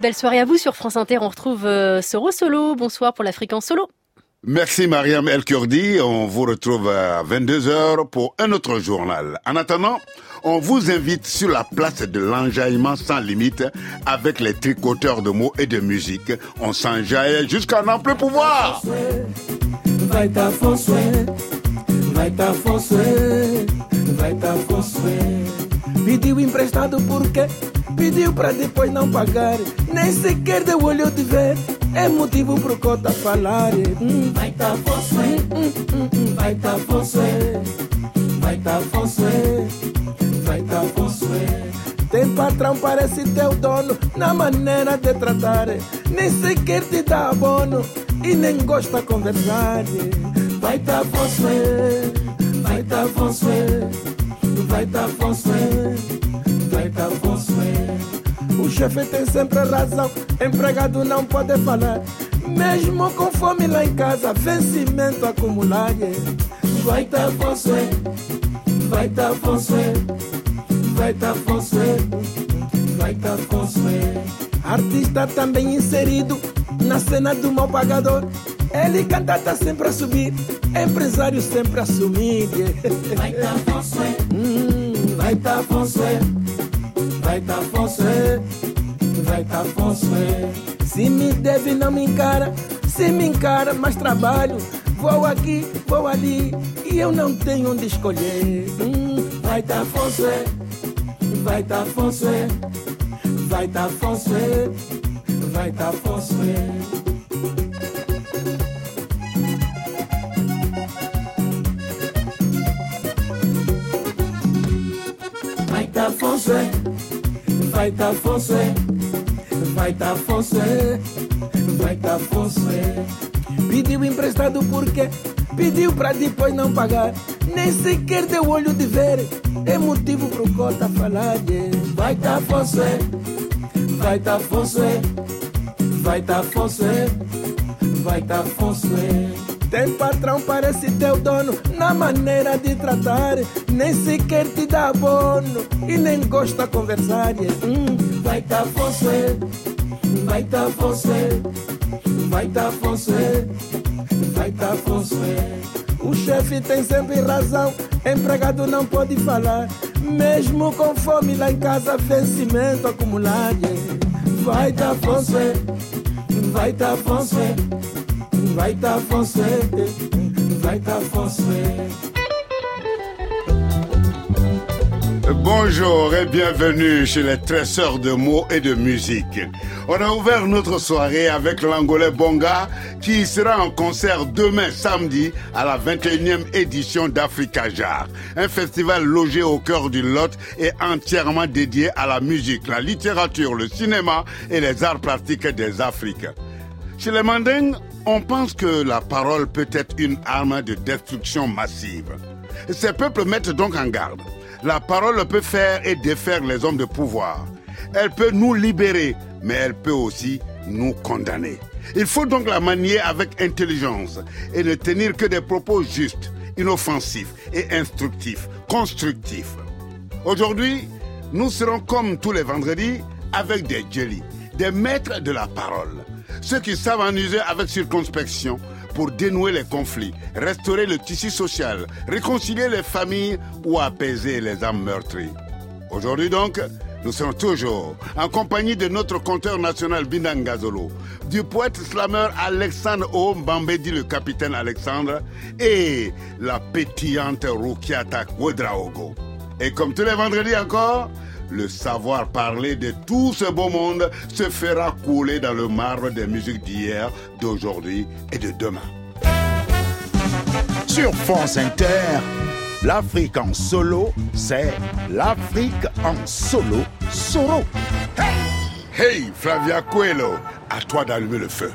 Belle soirée à vous sur France Inter. On retrouve euh, Soro Solo. Bonsoir pour la fréquence solo. Merci Mariam El Kurdi. On vous retrouve à 22h pour un autre journal. En attendant, on vous invite sur la place de l'enjaillement sans limite avec les tricoteurs de mots et de musique. On s'enjaille jusqu'à n'en plus pouvoir. Vai tá tá tá Pediu emprestado porque pediu pra depois não pagar. Nem sequer deu olho de ver. É motivo pro cota falar. Hum, vai tá você, hum, hum, hum, vai tá você, vai tá você, vai tá você. Tem patrão, parece teu dono, na maneira de tratar. Nem sequer te dá abono e nem gosta conversar. Vai tá você, vai tá você, vai tá você, vai tá você. O chefe tem sempre razão, empregado não pode falar. Mesmo com fome lá em casa, vencimento acumular. Vai tá você, vai tá você vai tá você, vai tá você. Artista também inserido na cena do mal pagador. Ele canta, tá sempre a subir, empresário sempre a sumir. Vai tá você, hum, vai tá você, vai tá você, vai tá você. Se me deve, não me encara, se me encara, mais trabalho. Vou aqui, vou ali, e eu não tenho onde escolher. Hum, vai tá você vai tá foncé, vai tá foncé, vai tá foncé. Vai tá foncé, vai tá foncé, vai tá foncé, vai tá foncé. Pediu emprestado porque pediu pra depois não pagar, nem sequer deu olho de ver é motivo pro cota falar yeah. Vai tá você, vai tá você, vai tá você, vai tá você. Tem patrão, parece teu dono, na maneira de tratar. Nem sequer te dá abono e nem gosta conversar. Yeah. Hum, vai tá você, vai tá você, vai tá você, vai tá você. O chefe tem sempre razão empregado não pode falar. Mesmo com fome lá em casa, vencimento acumulado. Tá você, vai tá você, vai tá você, vai tá você. Bonjour et bienvenue chez les tresseurs de mots et de musique. On a ouvert notre soirée avec l'Angolais Bonga qui sera en concert demain samedi à la 21e édition d'Africa Jar, un festival logé au cœur du Lot et entièrement dédié à la musique, la littérature, le cinéma et les arts plastiques des Afriques. Chez les Mandingues, on pense que la parole peut être une arme de destruction massive. Ces peuples mettent donc en garde. La parole peut faire et défaire les hommes de pouvoir. Elle peut nous libérer, mais elle peut aussi nous condamner. Il faut donc la manier avec intelligence et ne tenir que des propos justes, inoffensifs et instructifs, constructifs. Aujourd'hui, nous serons comme tous les vendredis avec des jelly, des maîtres de la parole, ceux qui savent en user avec circonspection pour dénouer les conflits, restaurer le tissu social, réconcilier les familles ou apaiser les âmes meurtries. Aujourd'hui donc, nous sommes toujours en compagnie de notre conteur national Bindangazolo, du poète slameur Alexandre O. Bambedi, le capitaine Alexandre, et la pétillante Rukiata Ouedraogo. Et comme tous les vendredis encore, le savoir parler de tout ce beau monde se fera couler dans le marbre des musiques d'hier, d'aujourd'hui et de demain. Sur France Inter, l'Afrique en solo, c'est l'Afrique en solo solo. Hey, hey Flavia Coelho, à toi d'allumer le feu.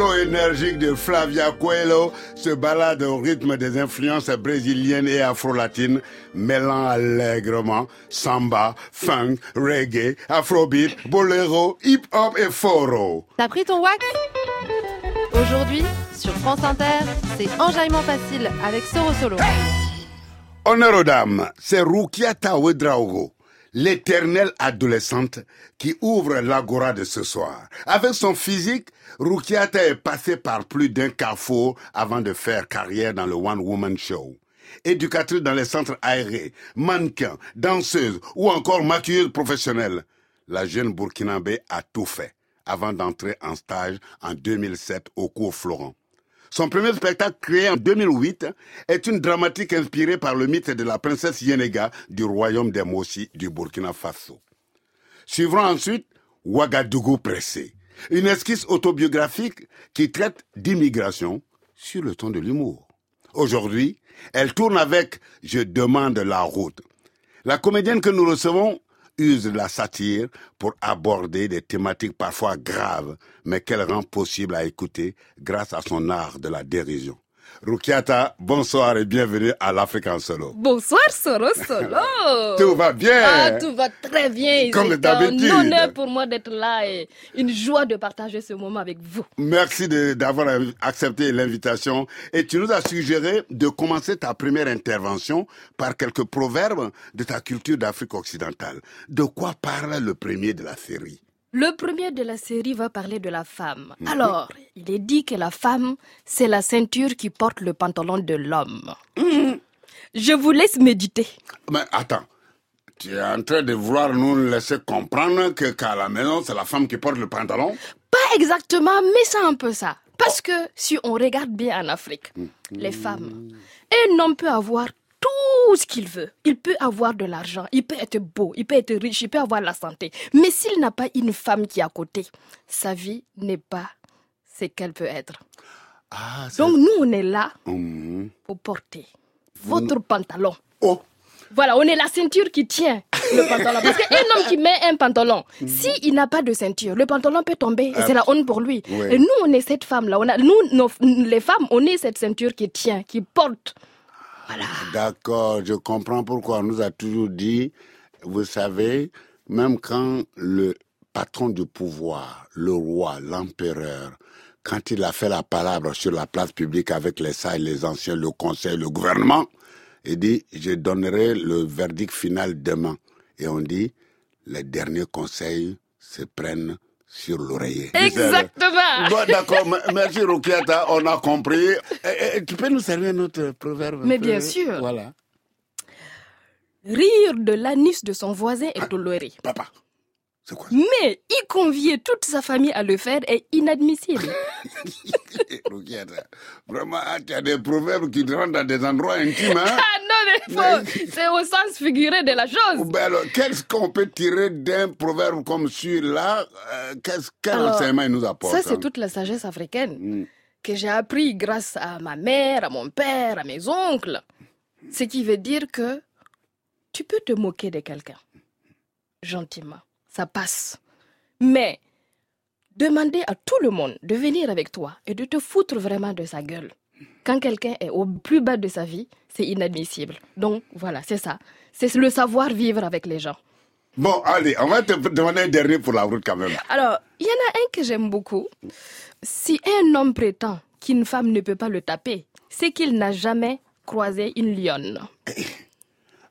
Flow énergique de Flavia Coelho, se balade au rythme des influences brésiliennes et afro-latines, mêlant allègrement samba, funk, reggae, afrobeat, bolero, hip-hop et foro. T'as pris ton wax Aujourd'hui, sur France Inter, c'est Enjaillement facile avec Soro Solo. Honneur aux dames, c'est Rukiata Ouedraogo, l'éternelle adolescente qui ouvre l'agora de ce soir. Avec son physique, Rukiata est passée par plus d'un carrefour avant de faire carrière dans le One Woman Show. Éducatrice dans les centres aérés, mannequin, danseuse ou encore maquilleuse professionnelle, la jeune Burkinabé a tout fait avant d'entrer en stage en 2007 au cours Florent. Son premier spectacle créé en 2008 est une dramatique inspirée par le mythe de la princesse Yenega du royaume des Mossi du Burkina Faso. Suivra ensuite Ouagadougou pressé, une esquisse autobiographique qui traite d'immigration sur le ton de l'humour. Aujourd'hui, elle tourne avec Je demande la route. La comédienne que nous recevons use la satire pour aborder des thématiques parfois graves, mais qu'elle rend possible à écouter grâce à son art de la dérision. Rukiata, bonsoir et bienvenue à l'Afrique en solo. Bonsoir Soro Solo. Tout va bien Ah, tout va très bien. Comme C'est d'habitude. un honneur pour moi d'être là et une joie de partager ce moment avec vous. Merci d'avoir accepté l'invitation et tu nous as suggéré de commencer ta première intervention par quelques proverbes de ta culture d'Afrique occidentale. De quoi parle le premier de la série? Le premier de la série va parler de la femme. Alors, il est dit que la femme, c'est la ceinture qui porte le pantalon de l'homme. Je vous laisse méditer. Mais attends, tu es en train de vouloir nous laisser comprendre que qu'à la maison, c'est la femme qui porte le pantalon? Pas exactement, mais c'est un peu ça. Parce que si on regarde bien en Afrique, les femmes, un homme peut avoir ce qu'il veut. Il peut avoir de l'argent, il peut être beau, il peut être riche, il peut avoir la santé. Mais s'il n'a pas une femme qui est à côté, sa vie n'est pas ce qu'elle peut être. Ah. Donc nous, on est là Mhm. pour porter votre pantalon. Oh, Voilà, on est la ceinture qui tient le pantalon. Parce qu'un homme qui met un pantalon, s'il n'a pas de ceinture, le pantalon peut tomber. Et c'est la honte pour lui. Ouais. Et nous, on est cette femme-là. Nous, nos- les femmes, on est cette ceinture qui tient, qui porte. D'accord, je comprends pourquoi on nous a toujours dit, vous savez, même quand le patron du pouvoir, le roi, l'empereur, quand il a fait la palabre sur la place publique avec les sages, les anciens, le conseil, le gouvernement, il dit, je donnerai le verdict final demain. Et on dit, les derniers conseils se prennent sur l'oreiller. Exactement. Bon, d'accord, merci Roukiata, on a compris. Tu peux nous servir notre proverbe Mais bien sûr. Voilà. Rire de l'anis de son voisin est toléré. Papa, quoi Mais y convier toute sa famille à le faire est inadmissible. Vraiment, tu as des proverbes qui rentrent dans des endroits intimes. Hein? ah non, mais c'est au sens figuré de la chose. Ben alors, qu'est-ce qu'on peut tirer d'un proverbe comme celui-là euh, qu'est-ce- enseignement il nous apporte Ça, c'est hein? toute la sagesse africaine Mm. que j'ai appris grâce à ma mère, à mon père, à mes oncles. Ce qui veut dire que tu peux te moquer de quelqu'un gentiment, ça passe. Mais demander à tout le monde de venir avec toi et de te foutre vraiment de sa gueule quand quelqu'un est au plus bas de sa vie, c'est inadmissible. Donc voilà, c'est ça. C'est le savoir vivre avec les gens. Bon, allez, on va te demander un dernier pour la route quand même. Alors, il y en a un que j'aime beaucoup. Si un homme prétend qu'une femme ne peut pas le taper, c'est qu'il n'a jamais croisé une lionne.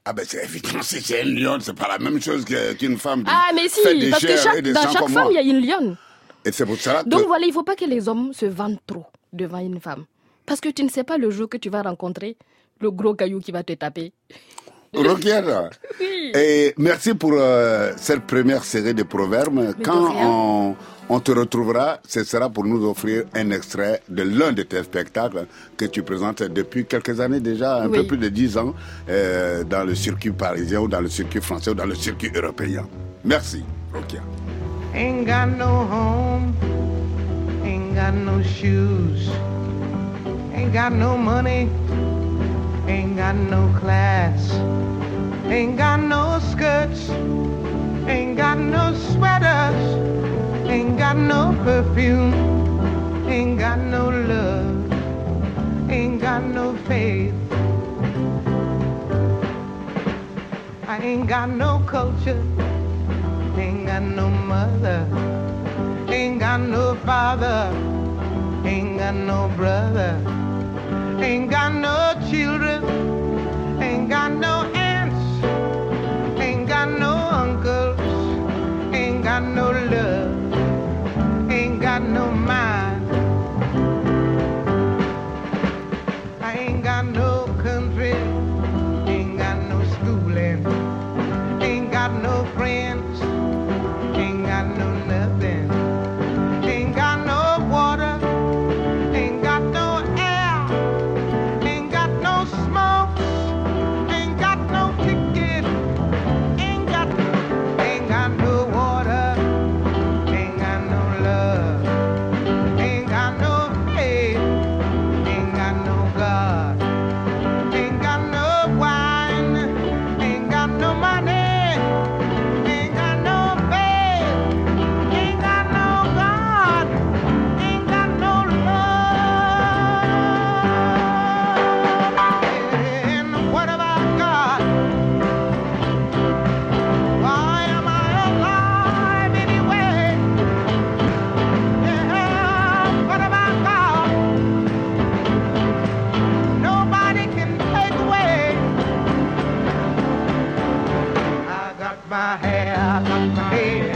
Ah ben c'est évidemment, si c'est un lion, c'est pas la même chose qu'une femme. Ah, mais si, des parce que chaque, dans chaque femme, il y a une lionne. Et c'est pour cela que... Donc voilà, il ne faut pas que les hommes se vendent trop devant une femme. Parce que tu ne sais pas le jour que tu vas rencontrer le gros caillou qui va te taper. Roquière, Oui. et merci pour euh, cette première série de proverbes. Quand on, on te retrouvera, ce sera pour nous offrir un extrait de l'un de tes spectacles que tu présentes depuis quelques années déjà, un Oui. peu plus de dix ans, euh, dans le circuit parisien ou dans le circuit français ou dans le circuit européen. Merci, Rokia. Ain't got no home, ain't got no shoes, ain't got no money, ain't got no class, ain't got no skirts, ain't got no sweaters, ain't got no perfume, ain't got no love, ain't got no faith. I ain't got no culture. Ain't got no mother, ain't got no father, ain't got no brother, ain't got no children, ain't got no my hair, my head,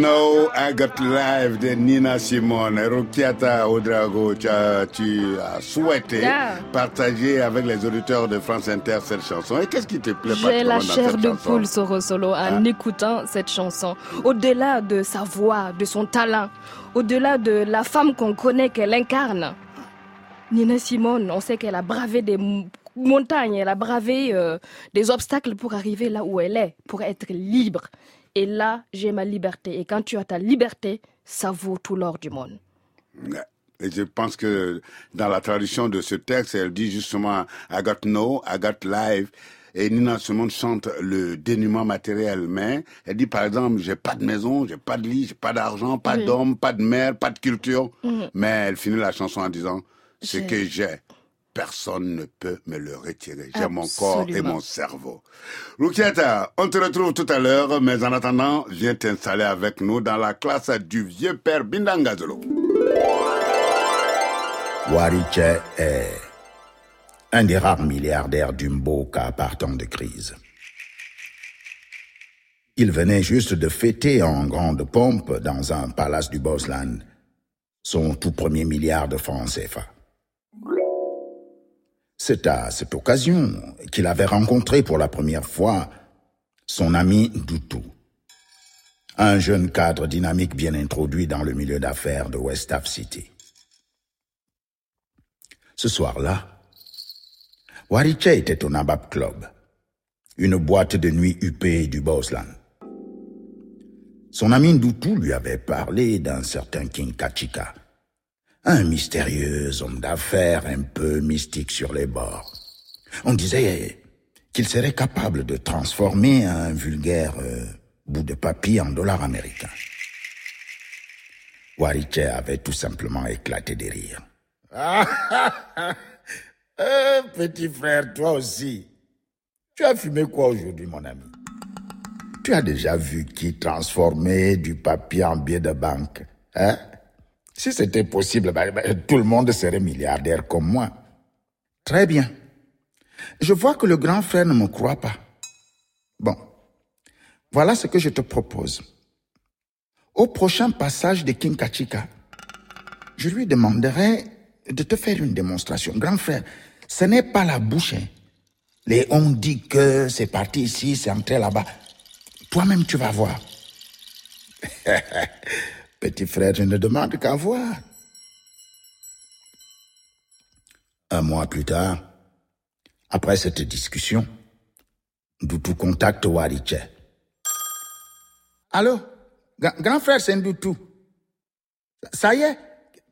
No, I Got Live de Nina Simone. Rukiata Odrago, tu as, tu as souhaité Yeah. partager avec les auditeurs de France Inter cette chanson. Et qu'est-ce qui te plaît J'ai la chair de poule, Soro Solo, en écoutant cette chanson. Au-delà de sa voix, de son talent, au-delà de la femme qu'on connaît qu'elle incarne, Nina Simone, on sait qu'elle a bravé des montagnes, elle a bravé euh, des obstacles pour arriver là où elle est, pour être libre. Et là, j'ai ma liberté. Et quand tu as ta liberté, ça vaut tout l'or du monde. Et je pense que dans la traduction de ce texte, elle dit justement I got no, I got life. Et Nina Simone chante le dénuement matériel. Mais elle dit par exemple, j'ai pas de maison, j'ai pas de lit, j'ai pas d'argent, pas Oui. d'homme, pas de mère, pas de culture. Mhm. Mais elle finit la chanson en disant, ce que j'ai, personne ne peut me le retirer. J'ai mon corps et mon cerveau. Rukieta, on te retrouve tout à l'heure, mais en attendant, viens t'installer avec nous dans la classe du vieux père Bindangazolo. Wariche est un des rares milliardaires d'Umboka partant de crise. Il venait juste de fêter en grande pompe dans un palace du Bosland son tout premier milliard de francs CFA. C'est à cette occasion qu'il avait rencontré pour la première fois son ami Doutou, un jeune cadre dynamique bien introduit dans le milieu d'affaires de West Ave City. Ce soir-là, Wariche était au Nabab Club, une boîte de nuit huppée du Bosland. Son ami Ndoutou lui avait parlé d'un certain King Kachika, un mystérieux homme d'affaires un peu mystique sur les bords. On disait qu'il serait capable de transformer un vulgaire euh, bout de papier en dollars américains. Wariche avait tout simplement éclaté de rire. Eh, petit frère, toi aussi. Tu as fumé quoi aujourd'hui, mon ami? Tu as déjà vu qui transformait du papier en billet de banque hein? Si c'était possible, ben, ben, tout le monde serait milliardaire comme moi. Très bien. Je vois que le grand frère ne me croit pas. Bon, voilà ce que je te propose. Au prochain passage de Kinkachika, je lui demanderai de te faire une démonstration. Grand frère, ce n'est pas la bouche. hein. Les on dit que c'est parti ici, c'est entré là-bas. Toi-même, tu vas voir. Petit frère, je ne demande qu'à voir. Un mois plus tard, après cette discussion, Doutou contacte Wariche. Allô, Gra- grand frère, c'est Doutou. Ça y est,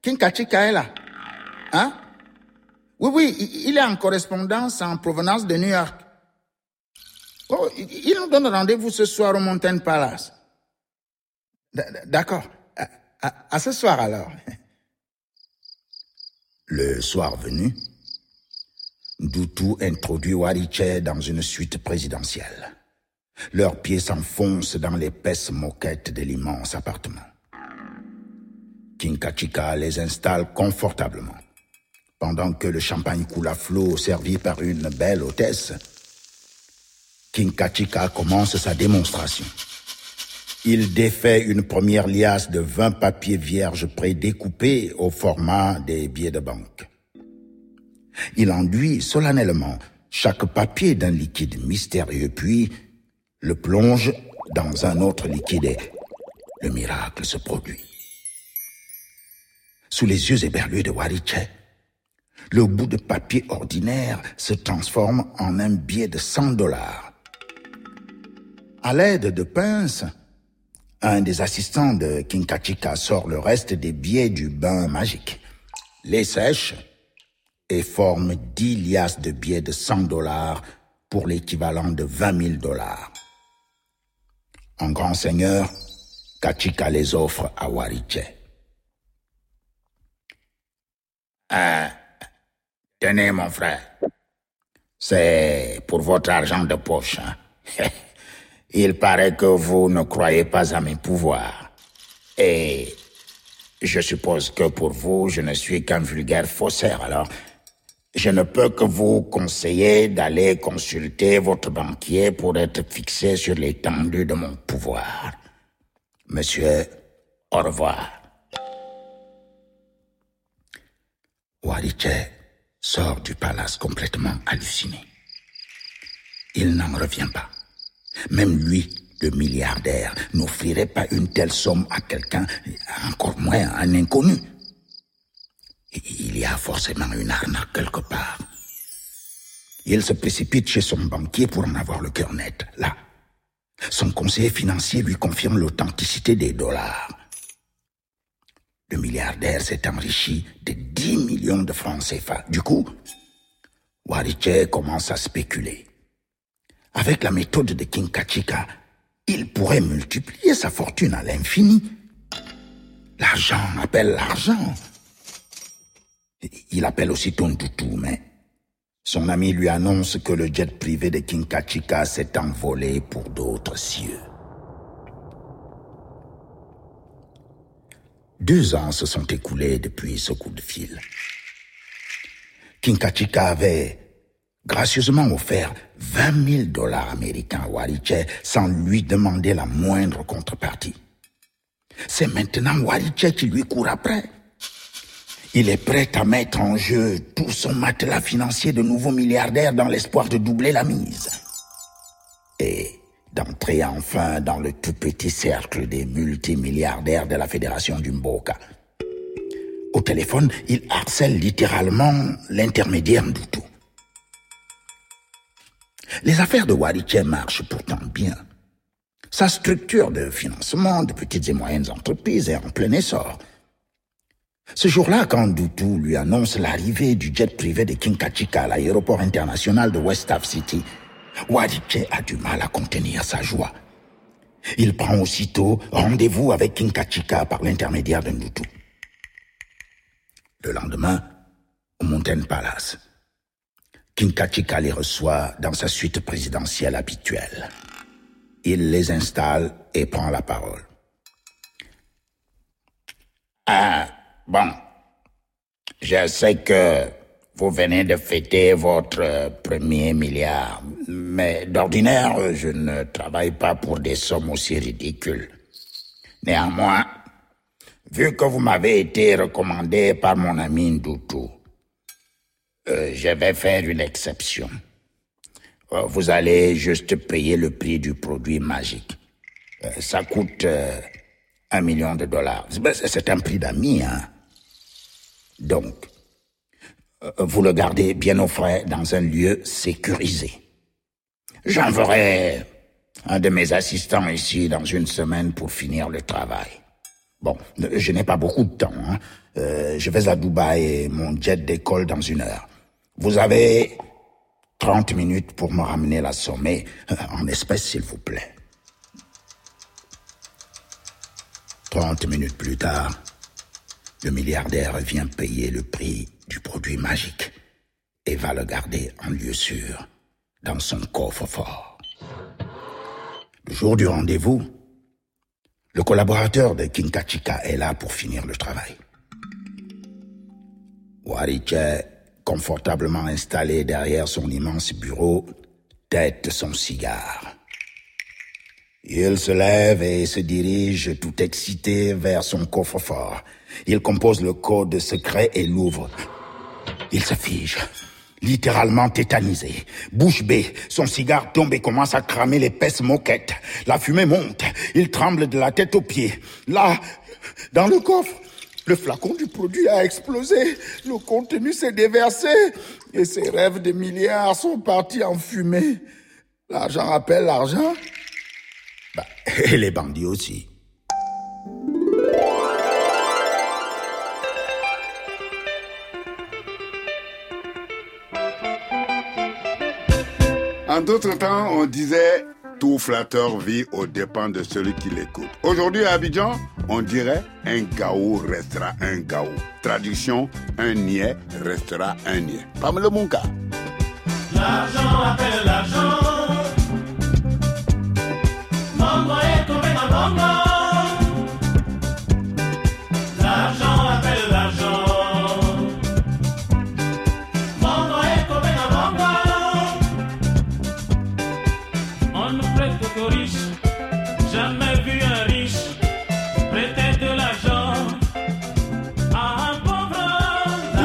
Kinkachika est là. Hein? Oui, oui, il est en correspondance en provenance de New York. Oh, il nous donne rendez-vous ce soir au Mountain Palace. D'accord. À, ce soir alors. Le soir venu, Doutou introduit Wariche dans une suite présidentielle. Leurs pieds s'enfoncent dans l'épaisse moquette de l'immense appartement. Kinkachika les installe confortablement. Pendant que le champagne coule à flot servi par une belle hôtesse, Kinkachika commence sa démonstration. Il défait une première liasse de 20 papiers vierges prédécoupés au format des billets de banque. Il enduit solennellement chaque papier d'un liquide mystérieux, puis le plonge dans un autre liquide et le miracle se produit. Sous les yeux éberlués de Wariche, le bout de papier ordinaire se transforme en un billet de 100 dollars. À l'aide de pinces, un des assistants de Kinkachika sort le reste des billets du bain magique, les sèche et forme 10 liasses de billets de 100 dollars pour l'équivalent de 20 000 dollars. En grand seigneur, Kachika les offre à Wariche. Ah, tenez mon frère, c'est pour votre argent de poche. hein. Il paraît que vous ne croyez pas à mes pouvoirs. Et je suppose que pour vous, je ne suis qu'un vulgaire faussaire. Alors, je ne peux que vous conseiller d'aller consulter votre banquier pour être fixé sur l'étendue de mon pouvoir. Monsieur, au revoir. Wariche sort du palace complètement halluciné. Il n'en revient pas. Même lui, le milliardaire, n'offrirait pas une telle somme à quelqu'un, encore moins à un inconnu. Il y a forcément une arnaque quelque part. Il se précipite chez son banquier pour en avoir le cœur net. Là, son conseiller financier lui confirme l'authenticité des dollars. Le milliardaire s'est enrichi de 10 millions de francs CFA. Du coup, Wariche commence à spéculer. Avec la méthode de Kinkachika, il pourrait multiplier sa fortune à l'infini. L'argent appelle l'argent. Il appelle aussi Tontutu, mais son ami lui annonce que le jet privé de Kinkachika s'est envolé pour d'autres cieux. Deux ans se sont écoulés depuis ce coup de fil. Kinkachika avait gracieusement offert 20 000 dollars américains à Wariche sans lui demander la moindre contrepartie. C'est maintenant Wariche qui lui court après. Il est prêt à mettre en jeu tout son matelas financier de nouveau milliardaire dans l'espoir de doubler la mise. Et d'entrer enfin dans le tout petit cercle des multimilliardaires de la Fédération du Mboka. Au téléphone, il harcèle littéralement l'intermédiaire Ndutu. Les affaires de Wariche marchent pourtant bien. Sa structure de financement de petites et moyennes entreprises est en plein essor. Ce jour-là, quand Dutu lui annonce l'arrivée du jet privé de Kinkachika à l'aéroport international de West Ave City, Wadiche a du mal à contenir sa joie. Il prend aussitôt rendez-vous avec Kinkachika par l'intermédiaire de Ndutu. Le lendemain, au Mountain Palace, Kinkachika les reçoit dans sa suite présidentielle habituelle. Il les installe et prend la parole. Ah, bon. Je sais que vous venez de fêter votre premier milliard, mais d'ordinaire, je ne travaille pas pour des sommes aussi ridicules. Néanmoins, vu que vous m'avez été recommandé par mon ami Ndutu, euh, je vais faire une exception. Euh, Vous allez juste payer le prix du produit magique. Euh, Ça coûte un million de dollars. C'est un prix d'amis, hein. Donc, vous le gardez bien au frais dans un lieu sécurisé. J'enverrai un de mes assistants ici dans une semaine pour finir le travail. Bon, je n'ai pas beaucoup de temps. hein. Je vais à Dubaï et mon jet décolle dans une heure. Vous avez 30 minutes pour me ramener la somme euh, en espèces, s'il vous plaît. 30 minutes plus tard, le milliardaire vient payer le prix du produit magique et va le garder en lieu sûr dans son coffre-fort. Le jour du rendez-vous, le collaborateur de Kinkachika est là pour finir le travail. Confortablement installé derrière son immense bureau, tête son cigare. Il se lève et se dirige tout excité vers son coffre-fort. Il compose le code secret et l'ouvre. Il se fige, littéralement tétanisé. Bouche bée, son cigare tombe et commence à cramer l'épaisse moquette. La fumée monte, il tremble de la tête aux pieds. Là, dans le coffre, le flacon du produit a explosé, le contenu s'est déversé et ses rêves de milliards sont partis en fumée. L'argent appelle l'argent. Bah, et les bandits aussi. En d'autres temps, on disait tout flatteur vit aux dépens de celui qui l'écoute. Aujourd'hui à Abidjan, on dirait un gaou restera un gaou. Traduction, un niais restera un niais. Pamela Munka. L'argent appelle l'argent.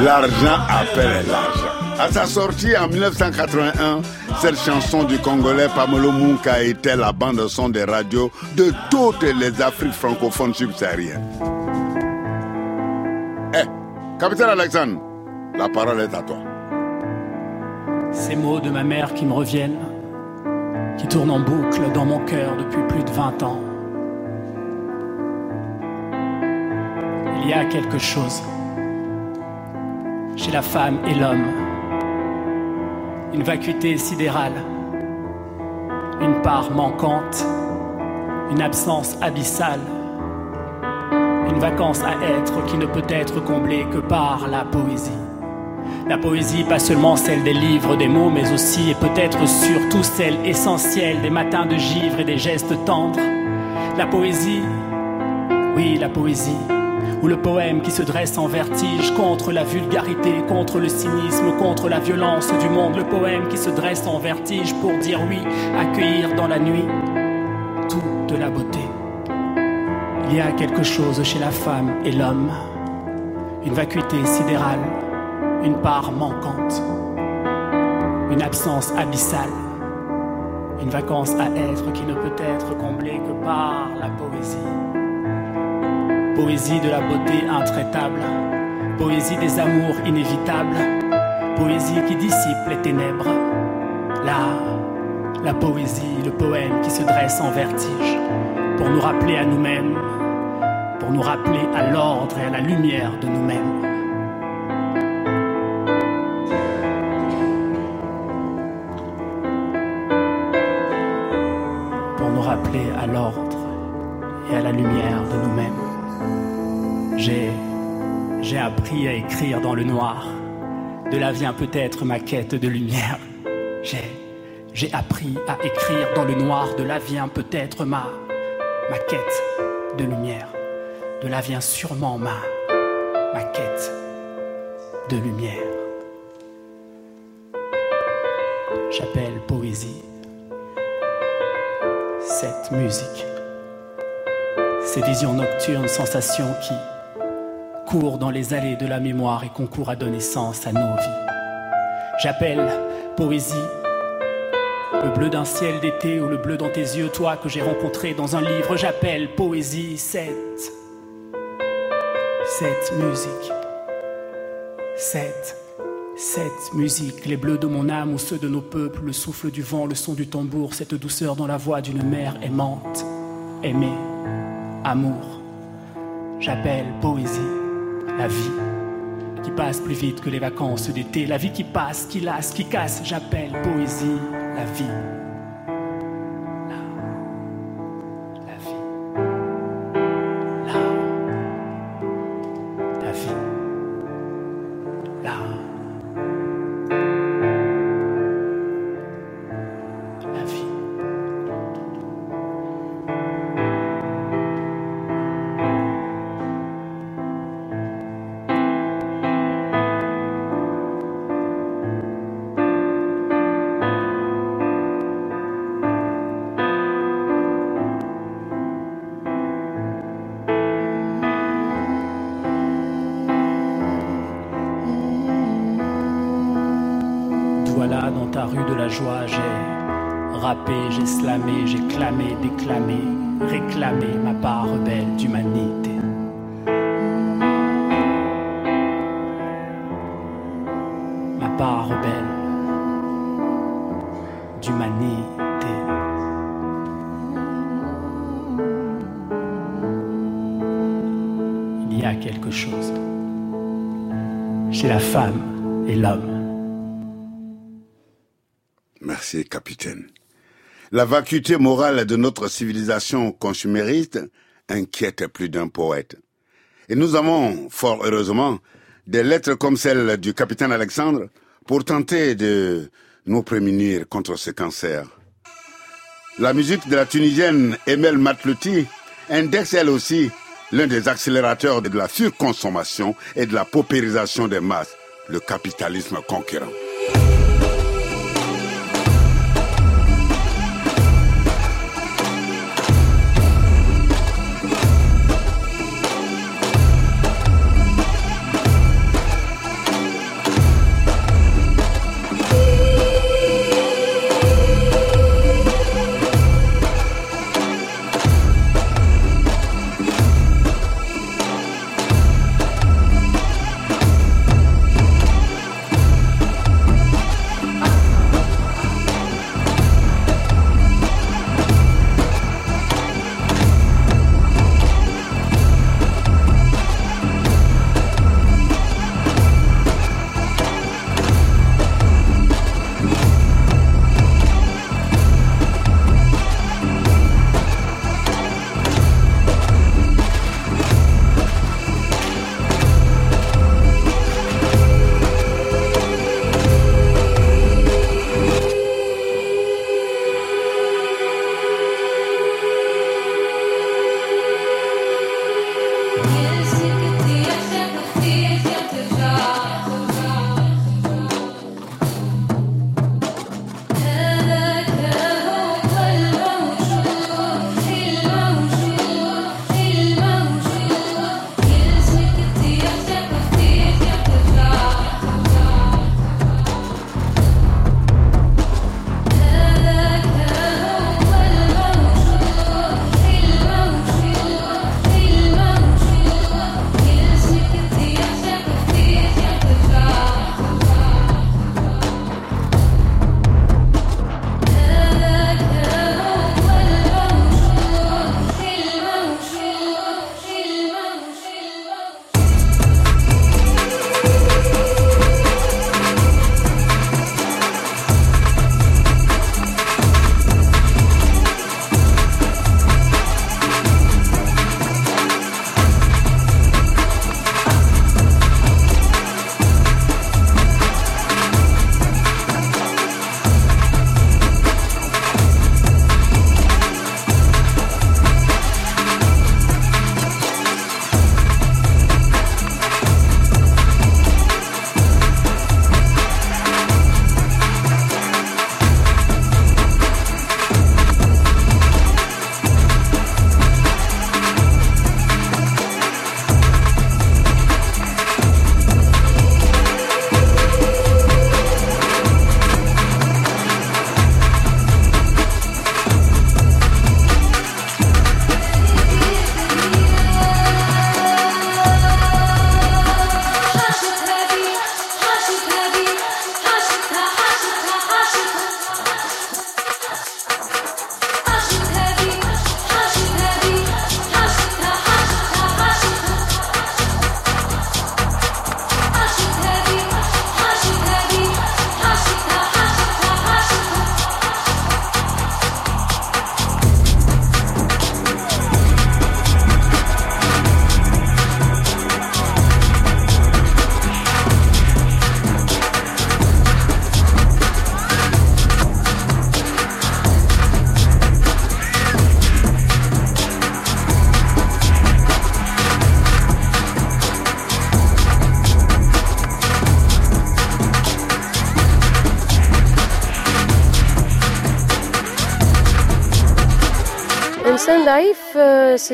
L'argent appelle l'argent. À sa sortie en 1981, cette chanson du Congolais Pamelo Munka était la bande son des radios de toutes les Afriques francophones subsahariennes. Eh, capitaine Alexandre, la parole est à toi. Ces mots de ma mère qui me reviennent, qui tournent en boucle dans mon cœur depuis plus de 20 ans. Il y a quelque chose chez la femme et l'homme, une vacuité sidérale, une part manquante, une absence abyssale, une vacance à être qui ne peut être comblée que par la poésie. La poésie, pas seulement celle des livres, des mots, mais aussi et peut-être surtout celle essentielle des matins de givre et des gestes tendres. La poésie, oui, la poésie, ou le poème qui se dresse en vertige contre la vulgarité, contre le cynisme, contre la violence du monde. Le poème qui se dresse en vertige pour dire oui, accueillir dans la nuit toute la beauté. Il y a quelque chose chez la femme et l'homme, une vacuité sidérale une part manquante, une absence abyssale, une vacance à être qui ne peut être comblée que par la poésie. Poésie de la beauté intraitable, poésie des amours inévitables, poésie qui dissipe les ténèbres. Là, la poésie, le poème qui se dresse en vertige pour nous rappeler à nous-mêmes, pour nous rappeler à l'ordre et à la lumière de nous-mêmes. Appris à écrire dans le noir. De là vient peut-être ma quête de lumière. J'ai, appris à écrire dans le noir. De là vient peut-être ma, ma quête de lumière. De là vient sûrement ma, ma quête de lumière. J'appelle poésie cette musique, ces visions nocturnes, sensations qui courent dans les allées de la mémoire et concourent à donner sens à nos vies. J'appelle poésie le bleu d'un ciel d'été ou le bleu dans tes yeux, toi que j'ai rencontré dans un livre. J'appelle poésie cette, cette musique, cette cette musique, les bleus de mon âme ou ceux de nos peuples, le souffle du vent, le son du tambour, cette douceur dans la voix d'une mère aimante, aimée, amour. J'appelle poésie la vie qui passe plus vite que les vacances d'été, la vie qui passe, qui lasse, qui casse. J'appelle poésie la vie. Merci, capitaine. La vacuité morale de notre civilisation consumériste inquiète plus d'un poète. Et nous avons, fort heureusement, des lettres comme celle du capitaine Alexandre pour tenter de nous prémunir contre ce cancer. La musique de la Tunisienne Emel Matlouti indexe elle aussi l'un des accélérateurs de la surconsommation et de la paupérisation des masses, le capitalisme conquérant.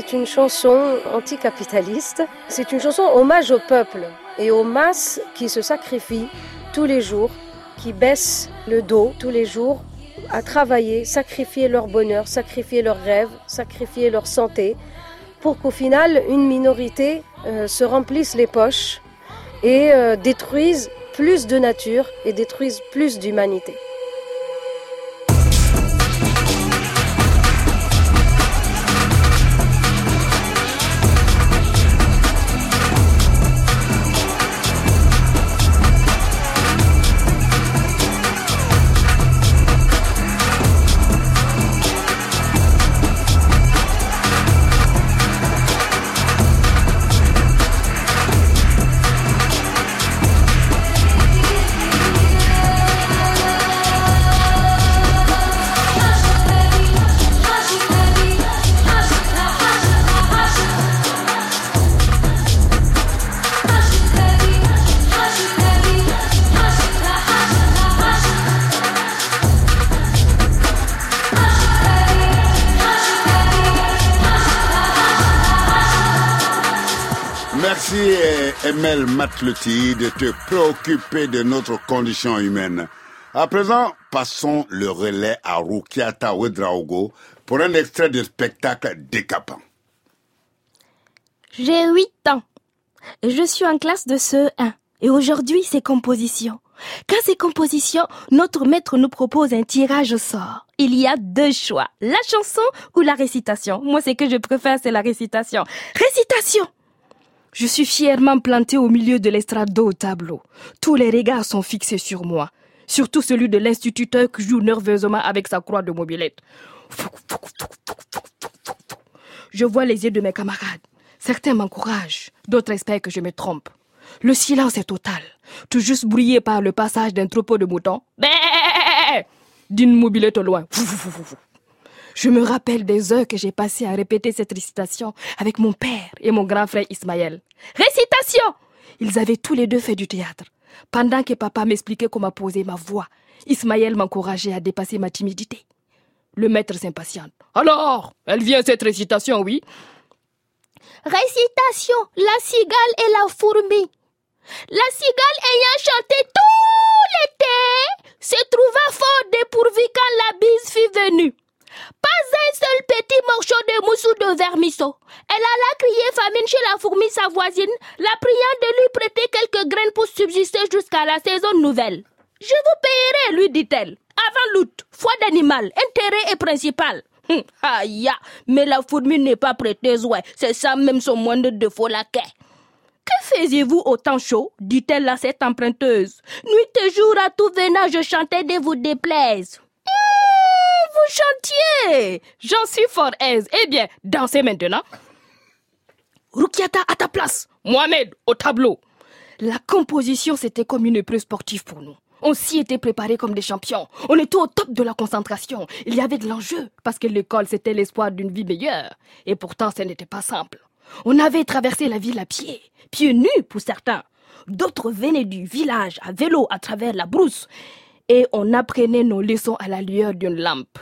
C'est une chanson anticapitaliste. C'est une chanson hommage au peuple et aux masses qui se sacrifient tous les jours, qui baissent le dos tous les jours à travailler, sacrifier leur bonheur, sacrifier leurs rêves, sacrifier leur santé, pour qu'au final, une minorité euh, se remplisse les poches et euh, détruise plus de nature et détruise plus d'humanité. Matleti de te préoccuper de notre condition humaine. À présent, passons le relais à Rukiata Ouedraogo pour un extrait de spectacle décapant. J'ai 8 ans. Je suis en classe de CE1. Et aujourd'hui, c'est composition. Quand c'est composition, notre maître nous propose un tirage au sort. Il y a deux choix. La chanson ou la récitation. Moi, ce que je préfère, c'est la récitation. Récitation! Je suis fièrement plantée au milieu de l'estrado au tableau. Tous les regards sont fixés sur moi. Surtout celui de l'instituteur qui joue nerveusement avec sa croix de mobilette. Je vois les yeux de mes camarades. Certains m'encouragent, d'autres espèrent que je me trompe. Le silence est total, tout juste brouillé par le passage d'un troupeau de moutons. D'une mobilette au loin. Je me rappelle des heures que j'ai passées à répéter cette récitation avec mon père et mon grand frère Ismaël. Récitation Ils avaient tous les deux fait du théâtre. Pendant que papa m'expliquait comment poser ma voix, Ismaël m'encourageait à dépasser ma timidité. Le maître s'impatiente. Alors, elle vient cette récitation, oui? Récitation, la cigale et la fourmi. La cigale ayant chanté tout l'été, se trouva fort dépourvue quand la bise fut venue. Pas un seul petit morceau de mousse ou de vermisseau. Elle alla crier famine chez la fourmi, sa voisine, la priant de lui prêter quelques graines pour subsister jusqu'à la saison nouvelle. Je vous payerai, lui dit-elle. Avant l'août, foi d'animal, intérêt est principal. Hum, aïe, mais la fourmi n'est pas prêteuse, ouais. C'est ça même son moindre défaut laquais. Que faisiez-vous au temps chaud dit-elle à cette emprunteuse. Nuit et jour à tout venant, je chantais de vous déplaise. Hum, vous chantiez J'en suis fort aise. Eh bien, dansez maintenant. Rukiata à ta place. Mohamed au tableau. La composition, c'était comme une épreuve sportive pour nous. On s'y était préparés comme des champions. On était au top de la concentration. Il y avait de l'enjeu, parce que l'école, c'était l'espoir d'une vie meilleure. Et pourtant, ce n'était pas simple. On avait traversé la ville à pied, pieds nus pour certains. D'autres venaient du village à vélo à travers la brousse. Et on apprenait nos leçons à la lueur d'une lampe.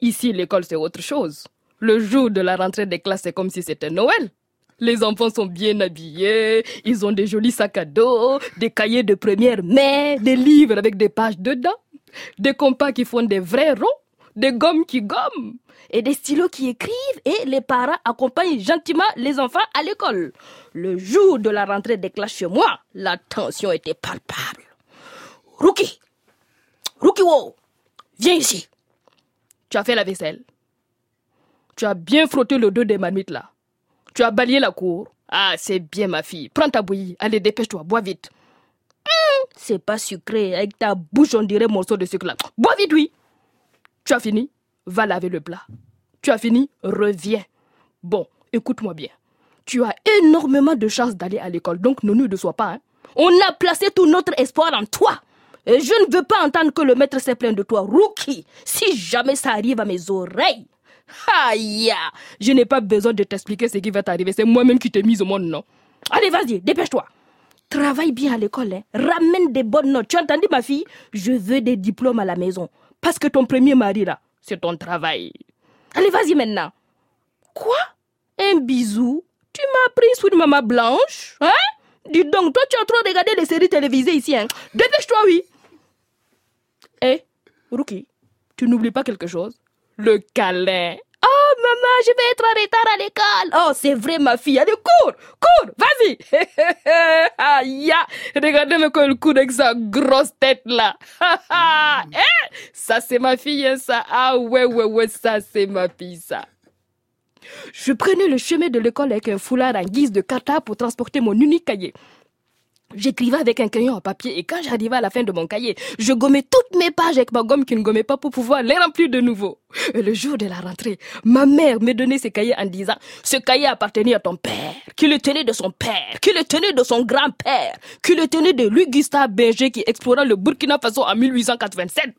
Ici, l'école, c'est autre chose. Le jour de la rentrée des classes, c'est comme si c'était Noël. Les enfants sont bien habillés, ils ont des jolis sacs à dos, des cahiers de première main, des livres avec des pages dedans, des compas qui font des vrais ronds, des gommes qui gomment, et des stylos qui écrivent, et les parents accompagnent gentiment les enfants à l'école. Le jour de la rentrée des classes chez moi, la tension était palpable. Rookie, Rookie Wo, viens ici. Tu as fait la vaisselle. Tu as bien frotté le dos des marmites là. Tu as balayé la cour. Ah, c'est bien, ma fille. Prends ta bouillie. Allez, dépêche-toi. Bois vite. Hum, c'est pas sucré. Avec ta bouche, on dirait morceau de sucre là. Bois vite, oui. Tu as fini Va laver le plat. Tu as fini Reviens. Bon, écoute-moi bien. Tu as énormément de chance d'aller à l'école, donc ne nous déçois pas. Hein. On a placé tout notre espoir en toi. Et je ne veux pas entendre que le maître s'est plaint de toi. Rookie, si jamais ça arrive à mes oreilles, Aïe Je n'ai pas besoin de t'expliquer ce qui va t'arriver. C'est moi-même qui t'ai mise au monde, non Allez, vas-y, dépêche-toi. Travaille bien à l'école, hein. ramène des bonnes notes. Tu as entendu, ma fille? Je veux des diplômes à la maison. Parce que ton premier mari, là, c'est ton travail. Allez, vas-y maintenant. Quoi? Un bisou? Tu m'as pris sous une maman blanche Hein? Dis donc, toi tu as trop regardé les séries télévisées ici. Hein? Dépêche-toi, oui. Eh, Ruki, tu n'oublies pas quelque chose? Le câlin. Oh, maman, je vais être en retard à l'école. Oh, c'est vrai, ma fille. Allez, cours, cours, vas-y. Aïe, regardez-moi comme elle court avec sa grosse tête là. eh, ça, c'est ma fille, hein, ça. Ah, ouais, ouais, ouais, ça, c'est ma fille, ça. Je prenais le chemin de l'école avec un foulard en guise de kata pour transporter mon unique cahier. J'écrivais avec un crayon en papier et quand j'arrivais à la fin de mon cahier, je gommais toutes mes pages avec ma gomme qui ne gommait pas pour pouvoir les remplir de nouveau. Et le jour de la rentrée, ma mère me donnait ce cahier en disant Ce cahier appartenait à ton père, qui le tenait de son père, qui le tenait de son grand-père, qui le tenait de Louis-Gustave Berger qui explora le Burkina Faso en 1887.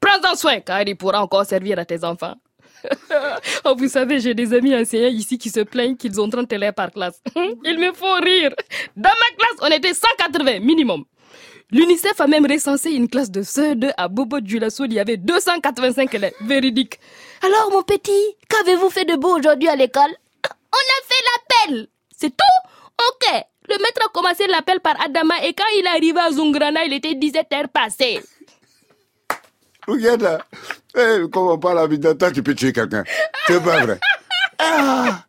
Prends-en soin car il pourra encore servir à tes enfants. oh, vous savez, j'ai des amis enseignants ici qui se plaignent qu'ils ont 30 élèves par classe. Ils me font rire. Dans ma classe, on était 180 minimum. L'UNICEF a même recensé une classe de CE2 à Bobo Djulasso, il y avait 285 élèves. Véridique. Alors, mon petit, qu'avez-vous fait de beau aujourd'hui à l'école? On a fait l'appel. C'est tout? Ok. Le maître a commencé l'appel par Adama et quand il est arrivé à Zungrana, il était 17 heures passées. Regarde, eh, comme on parle habituellement, toi tu peux tuer quelqu'un. C'est pas vrai. Ah.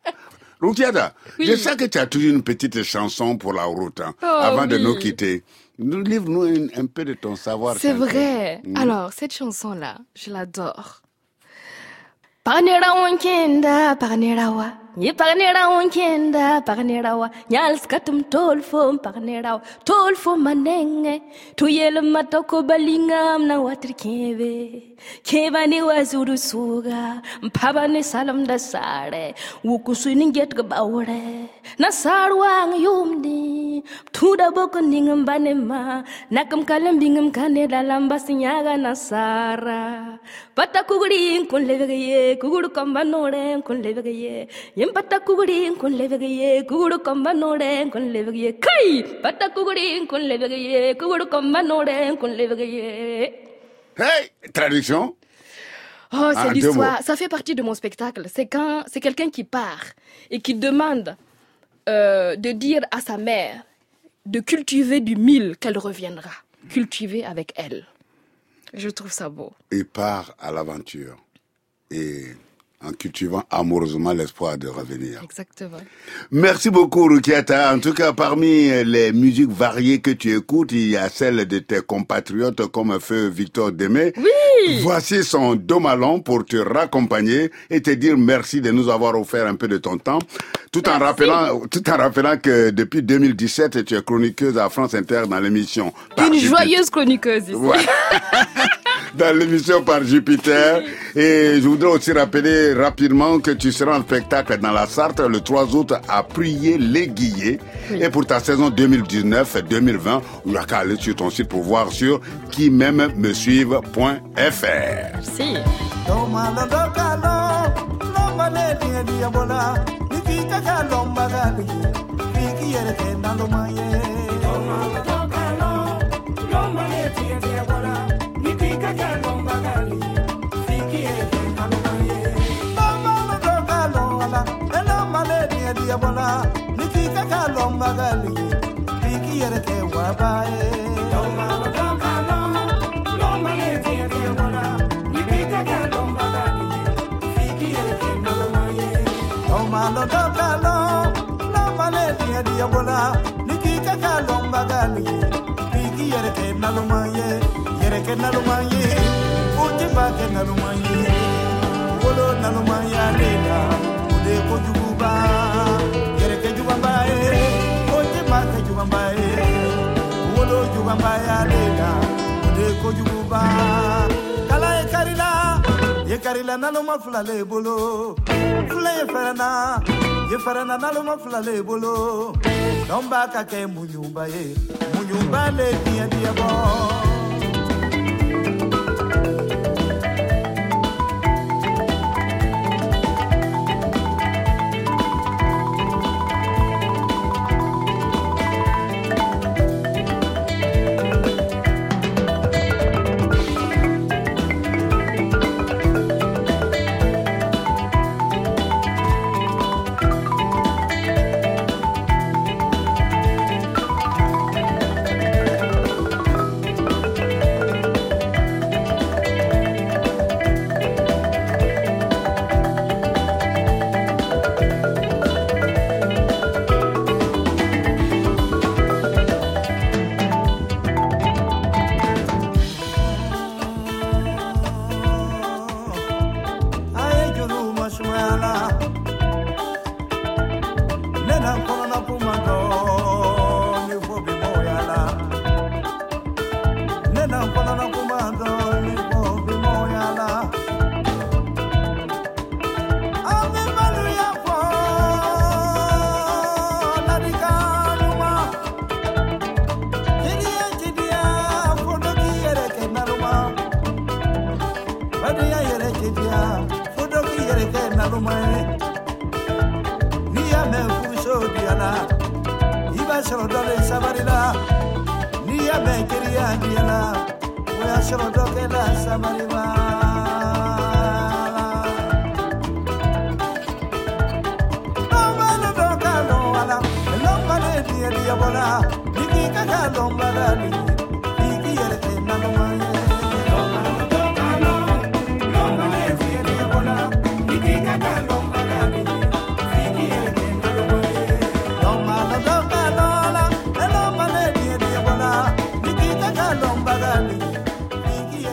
Rukiada, je sais que tu as toujours une petite chanson pour la route hein, Oh, avant de oui. nous quitter. Nous- Livre-nous un peu de ton savoir. C'est vrai. Mm. Alors, cette chanson-là, je l'adore. Parnera ni paganera unkenda, paganera wa nyalska tum tolfo, paganera tolfo manenge, tuyel matoko balingam na watrikeve. kebane wazuru suga pabane salam da sare wukusuni get ga bawre na sarwang yumdi tuda boko ningam bane ma nakam kalam bingam kane dalam basinyaga na sara patta kuguri kun levagaye kugudu kamba node kun levagaye yem patta kuguri kun levagaye kugudu kamba node kun levagaye kai patta kuguri kun levagaye kugudu kamba node kun levagaye Hey, traduction Oh, c'est l'histoire. Ça fait partie de mon spectacle. C'est quand c'est quelqu'un qui part et qui demande euh, de dire à sa mère de cultiver du mil qu'elle reviendra. Cultiver avec elle. Je trouve ça beau. Il part à l'aventure et en cultivant amoureusement l'espoir de revenir. Exactement. Merci beaucoup, Rukiata. En tout cas, parmi les musiques variées que tu écoutes, il y a celle de tes compatriotes comme Feu Victor Démé. Oui! Voici son domalon pour te raccompagner et te dire merci de nous avoir offert un peu de ton temps. Tout en rappelant, tout en rappelant que depuis 2017, tu es chroniqueuse à France Inter dans l'émission. Une joyeuse chroniqueuse ici. Ouais. dans l'émission par Jupiter. Et je voudrais aussi rappeler rapidement que tu seras en spectacle dans la Sarthe le 3 août à prier les Guillets. Oui. Et pour ta saison 2019-2020, il n'y a qu'à aller sur ton site pour voir sur qui même me suivre.fr. Merci. kedi abola niki kaka lomba gali niki yere ke wabae lomba lomba lomba lomba ne kedi niki kaka lomba gali niki yere ke malamaye lomba lomba lomba lomba ne kedi niki kaka lomba gali niki yere ke malamaye yere ke malamaye ujiba ke malamaye wolo malamaye lela ude koju bamba ya lela de ko kala e karila ye karila nalo ma fula le bolo fula ye farana ye farana nalo ma fula le bolo don ba ka kɛ muɲuba ye muɲuba le diɲɛ diɲɛ bɔ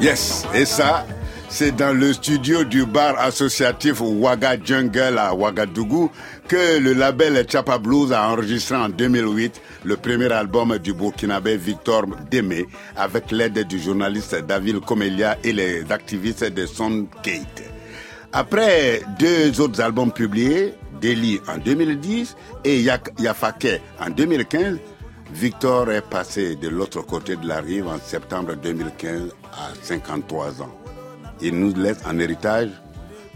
Yes, et ça, c'est dans le studio du bar associatif Ouaga Jungle à Ouagadougou que le label Chapa Blues a enregistré en 2008 le premier album du Burkinabé Victor Démé avec l'aide du journaliste David Comelia et les activistes de Son Kate. Après deux autres albums publiés, Delhi en 2010 et Yafake en 2015, Victor est passé de l'autre côté de la rive en septembre 2015 à 53 ans. Il nous laisse en héritage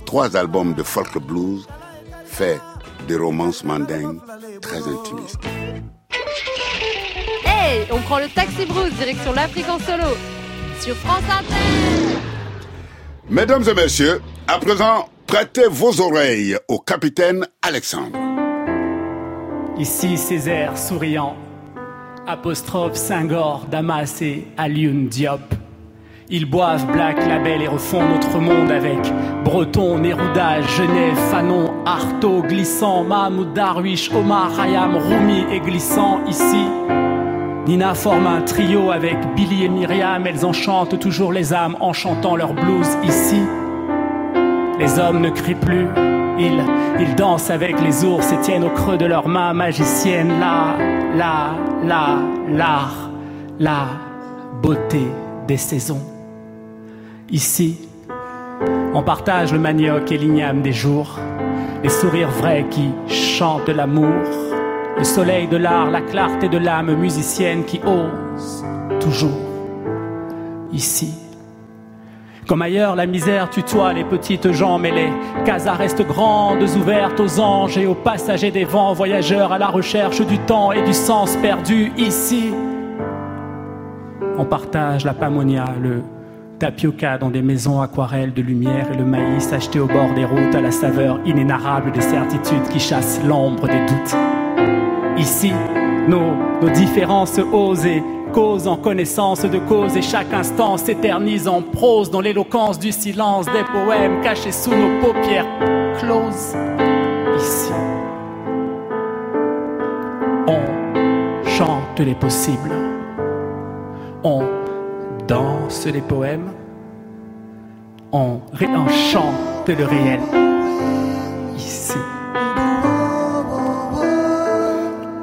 trois albums de folk blues faits de romances mandingues très intimistes. Hey, on prend le taxi Bruce direction l'Afrique en solo sur France Inter. Mesdames et messieurs, à présent, prêtez vos oreilles au capitaine Alexandre. Ici Césaire souriant, apostrophe Senghor, Damas et Alioune Diop. Ils boivent Black Label et refont notre monde avec Breton, Nérouda, Genève, Fanon, Artaud, Glissant, Mahmoud Darwish, Omar, Hayam, Rumi et Glissant ici. Nina forme un trio avec Billy et Myriam, elles enchantent toujours les âmes en chantant leur blues ici. Les hommes ne crient plus, ils, ils dansent avec les ours et tiennent au creux de leurs mains magiciennes. La, la, la, l'art, la beauté des saisons. Ici, on partage le manioc et l'igname des jours, les sourires vrais qui chantent l'amour, le soleil de l'art, la clarté de l'âme musicienne qui ose toujours. Ici, comme ailleurs, la misère tutoie les petites gens, mais les casas restent grandes, ouvertes aux anges et aux passagers des vents, voyageurs à la recherche du temps et du sens perdu. Ici, on partage la pamonia, le tapioca dans des maisons aquarelles de lumière et le maïs acheté au bord des routes à la saveur inénarrable des certitudes qui chassent l'ombre des doutes. Ici, nos, nos différences osent et causent en connaissance de cause et chaque instant s'éternise en prose dans l'éloquence du silence des poèmes cachés sous nos paupières closes. Ici, on chante les possibles, on danse les poèmes, on, on chante le réel. Ici,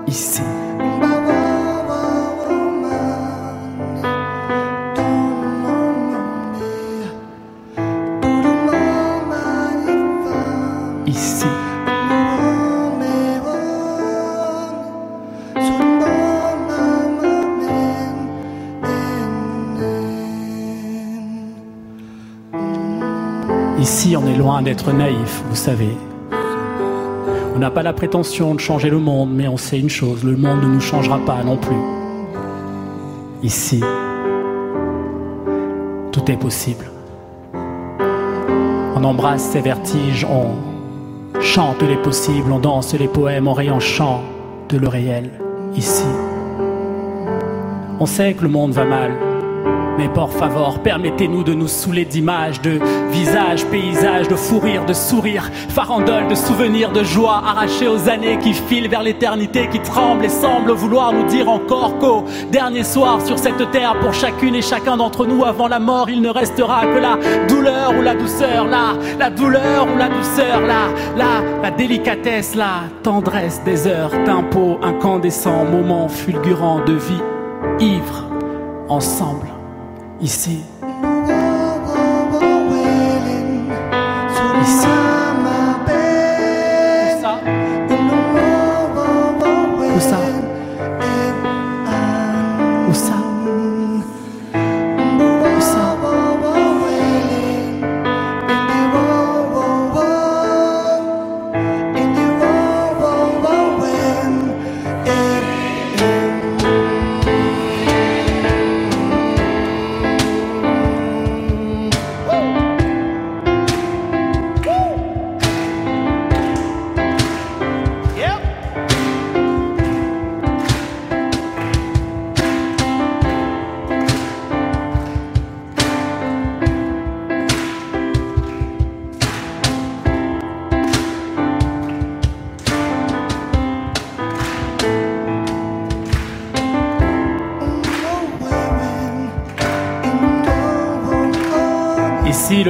ici. Ici. Ici, on est loin d'être naïf, vous savez. On n'a pas la prétention de changer le monde, mais on sait une chose, le monde ne nous changera pas non plus. Ici, tout est possible. On embrasse ses vertiges, on chante les possibles, on danse les poèmes, on rayon chante le réel, ici. On sait que le monde va mal, mais por favor, permettez-nous de nous saouler d'images, de visages, paysages, de fou rire, de sourires, farandole, de souvenirs, de joie arrachés aux années qui filent vers l'éternité, qui tremblent et semblent vouloir nous dire encore qu'au dernier soir sur cette terre, pour chacune et chacun d'entre nous, avant la mort, il ne restera que la douleur ou la douceur, la, la douleur ou la douceur, la, la, la délicatesse, la tendresse des heures, tempo incandescent, moment fulgurant de vie ivre, ensemble ici. Ici.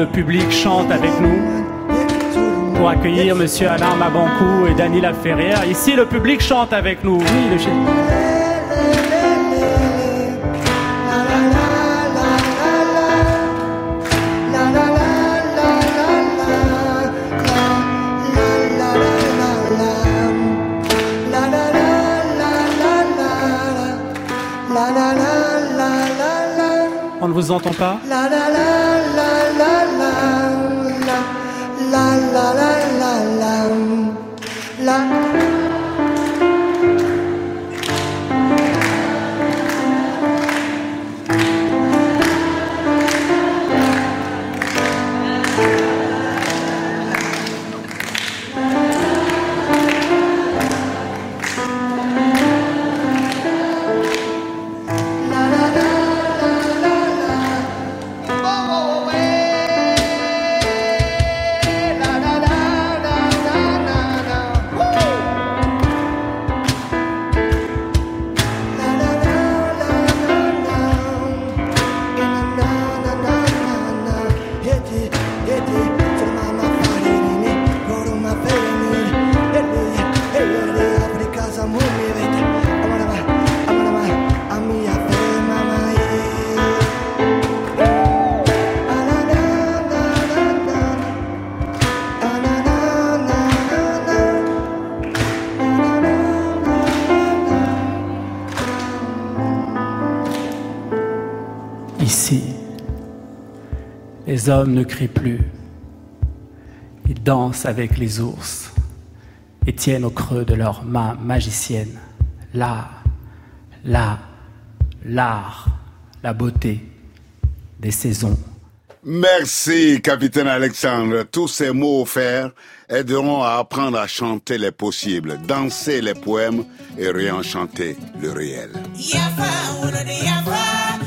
Public chante avec nous pour accueillir Monsieur Alain Mabankou et Dany Laferrière. Ici, le public chante avec nous. Oui, le. On ne vous entend pas? la la la la la. Les hommes ne crient plus. Ils dansent avec les ours et tiennent au creux de leurs mains magiciennes l'art, l'art, l'art, la beauté des saisons. Merci, capitaine Alexandre. Tous ces mots offerts aideront à apprendre à chanter les possibles, danser les poèmes et réenchanter le réel. ne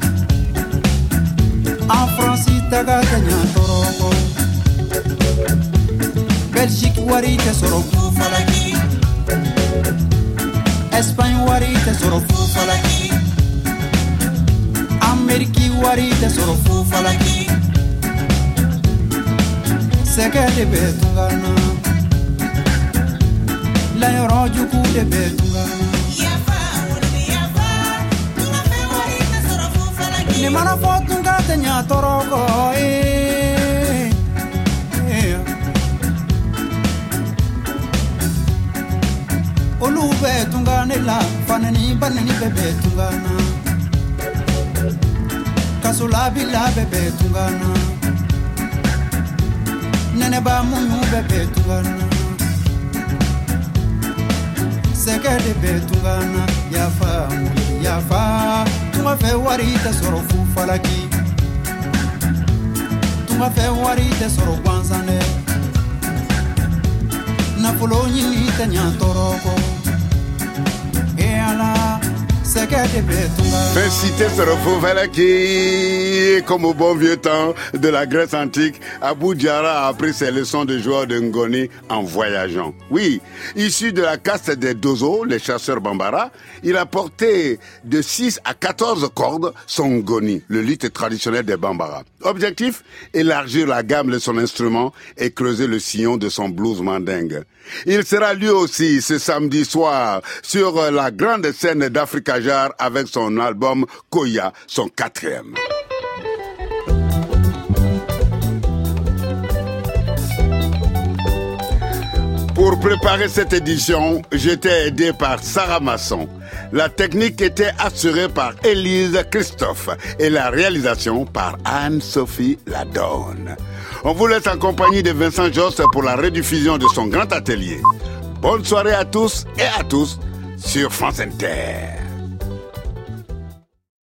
fransita ga kanya toroko belgique wari te soro ku falaki espagne wari te soro ku falaki ameriki wari te soro ku falaki sɛgɛ de bɛ tunga na layɔrɔ jugu de bɛ tunga na ne mana fɔ ɲa tɔɔrɔ eh, olu bɛ tunga ne la fanani banani bɛ bɛ tunga na kasolabila bɛ bɛ tunga na nɛnɛba muɲu bɛ tunga na sɛgɛ de bɛ tunga na yafa yafa. Tunga fɛ wari tɛ sɔrɔ fufalaki tunga fɛ wari tɛ sɔrɔ gansan dɛ nafolo ɲini tɛ ɲa tɔɔrɔ kɔ Félicité Sorofo qui, comme au bon vieux temps de la Grèce antique, Abu Diara a appris ses leçons de joueur de Ngoni en voyageant. Oui, issu de la caste des Dozo, les chasseurs Bambara, il a porté de 6 à 14 cordes son Ngoni, le luth traditionnel des Bambara. Objectif, élargir la gamme de son instrument et creuser le sillon de son blues mandingue. Il sera lui aussi ce samedi soir sur la grande scène d'Africa Avec son album Koya, son quatrième. Pour préparer cette édition, j'étais aidé par Sarah Masson. La technique était assurée par Élise Christophe et la réalisation par Anne-Sophie Ladonne. On vous laisse en compagnie de Vincent Josse pour la rediffusion de son grand atelier. Bonne soirée à tous et à tous sur France Inter.